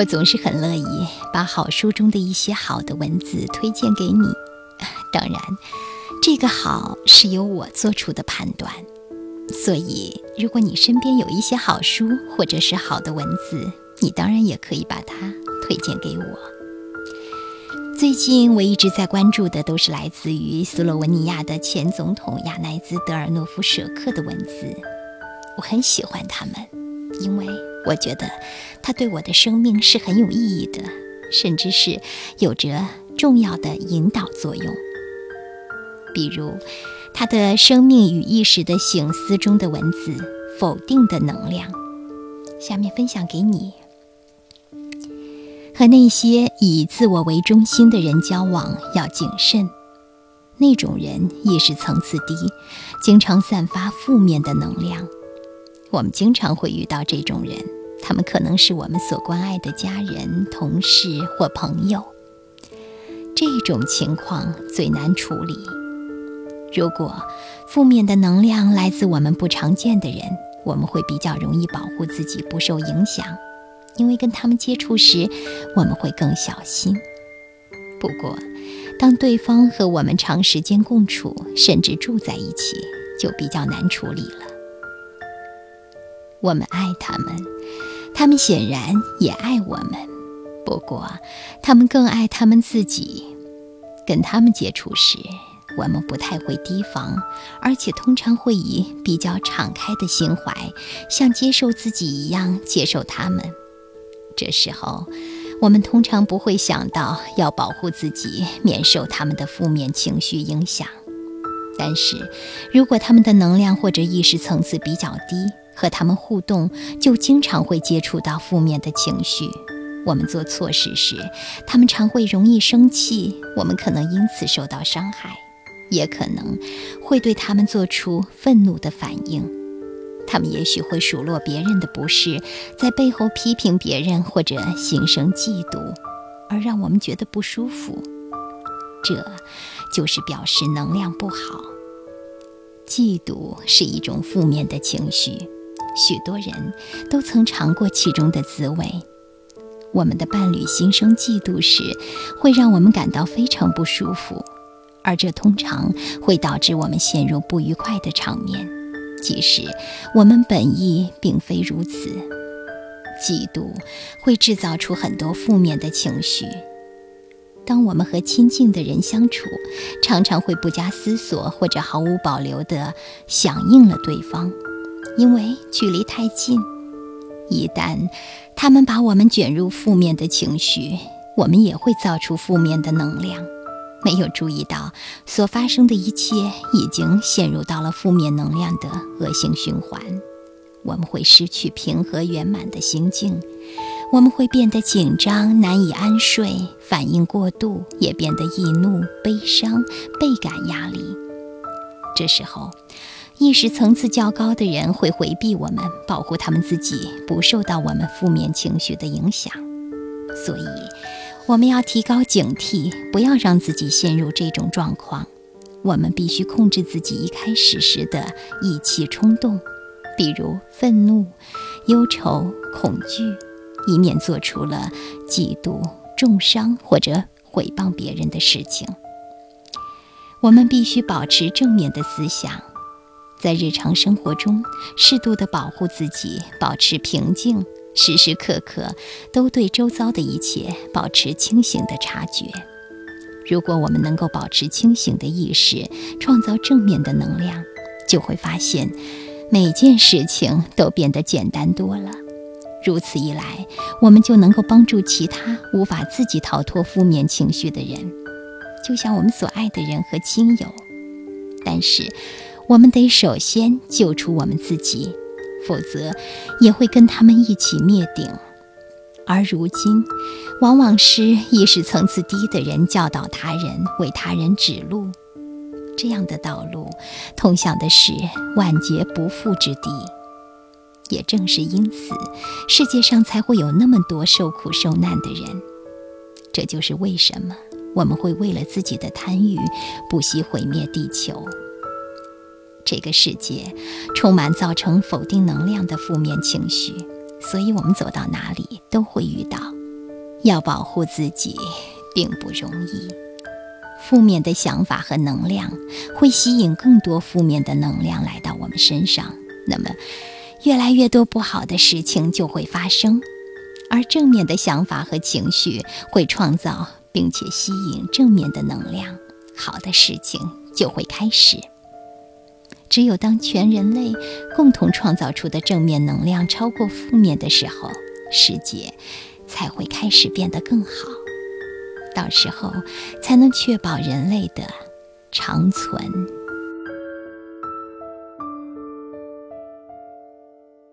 我总是很乐意把好书中的一些好的文字推荐给你。当然，这个好是由我做出的判断。所以，如果你身边有一些好书或者是好的文字，你当然也可以把它推荐给我。最近我一直在关注的都是来自于斯洛文尼亚的前总统亚奈兹·德尔诺夫舍克的文字，我很喜欢他们，因为我觉得他对我的生命是很有意义的，甚至是有着重要的引导作用。比如，他的《生命与意识的醒思》中的文字“否定的能量”，下面分享给你。和那些以自我为中心的人交往要谨慎，那种人意识层次低，经常散发负面的能量。我们经常会遇到这种人，他们可能是我们所关爱的家人、同事或朋友。这种情况最难处理。如果负面的能量来自我们不常见的人，我们会比较容易保护自己不受影响。因为跟他们接触时，我们会更小心。不过，当对方和我们长时间共处，甚至住在一起，就比较难处理了。我们爱他们，他们显然也爱我们。不过，他们更爱他们自己。跟他们接触时，我们不太会提防，而且通常会以比较敞开的心怀，像接受自己一样接受他们。这时候，我们通常不会想到要保护自己免受他们的负面情绪影响。但是，如果他们的能量或者意识层次比较低，和他们互动就经常会接触到负面的情绪。我们做错事时，他们常会容易生气，我们可能因此受到伤害，也可能会对他们做出愤怒的反应。他们也许会数落别人的不是，在背后批评别人，或者心生嫉妒，而让我们觉得不舒服。这就是表示能量不好。嫉妒是一种负面的情绪，许多人都曾尝过其中的滋味。我们的伴侣心生嫉妒时，会让我们感到非常不舒服，而这通常会导致我们陷入不愉快的场面。即使我们本意并非如此，嫉妒会制造出很多负面的情绪。当我们和亲近的人相处，常常会不加思索或者毫无保留地响应了对方，因为距离太近。一旦他们把我们卷入负面的情绪，我们也会造出负面的能量。没有注意到，所发生的一切已经陷入到了负面能量的恶性循环。我们会失去平和圆满的心境，我们会变得紧张、难以安睡，反应过度，也变得易怒、悲伤、倍感压力。这时候，意识层次较高的人会回避我们，保护他们自己不受到我们负面情绪的影响。所以。我们要提高警惕，不要让自己陷入这种状况。我们必须控制自己一开始时的意气冲动，比如愤怒、忧愁、恐惧，以免做出了嫉妒、重伤或者毁谤别人的事情。我们必须保持正面的思想，在日常生活中适度的保护自己，保持平静。时时刻刻都对周遭的一切保持清醒的察觉。如果我们能够保持清醒的意识，创造正面的能量，就会发现每件事情都变得简单多了。如此一来，我们就能够帮助其他无法自己逃脱负面情绪的人，就像我们所爱的人和亲友。但是，我们得首先救出我们自己。否则，也会跟他们一起灭顶。而如今，往往是意识层次低的人教导他人，为他人指路。这样的道路，通向的是万劫不复之地。也正是因此，世界上才会有那么多受苦受难的人。这就是为什么我们会为了自己的贪欲，不惜毁灭地球。这个世界充满造成否定能量的负面情绪，所以我们走到哪里都会遇到。要保护自己并不容易。负面的想法和能量会吸引更多负面的能量来到我们身上，那么越来越多不好的事情就会发生。而正面的想法和情绪会创造并且吸引正面的能量，好的事情就会开始。只有当全人类共同创造出的正面能量超过负面的时候，世界才会开始变得更好。到时候才能确保人类的长存。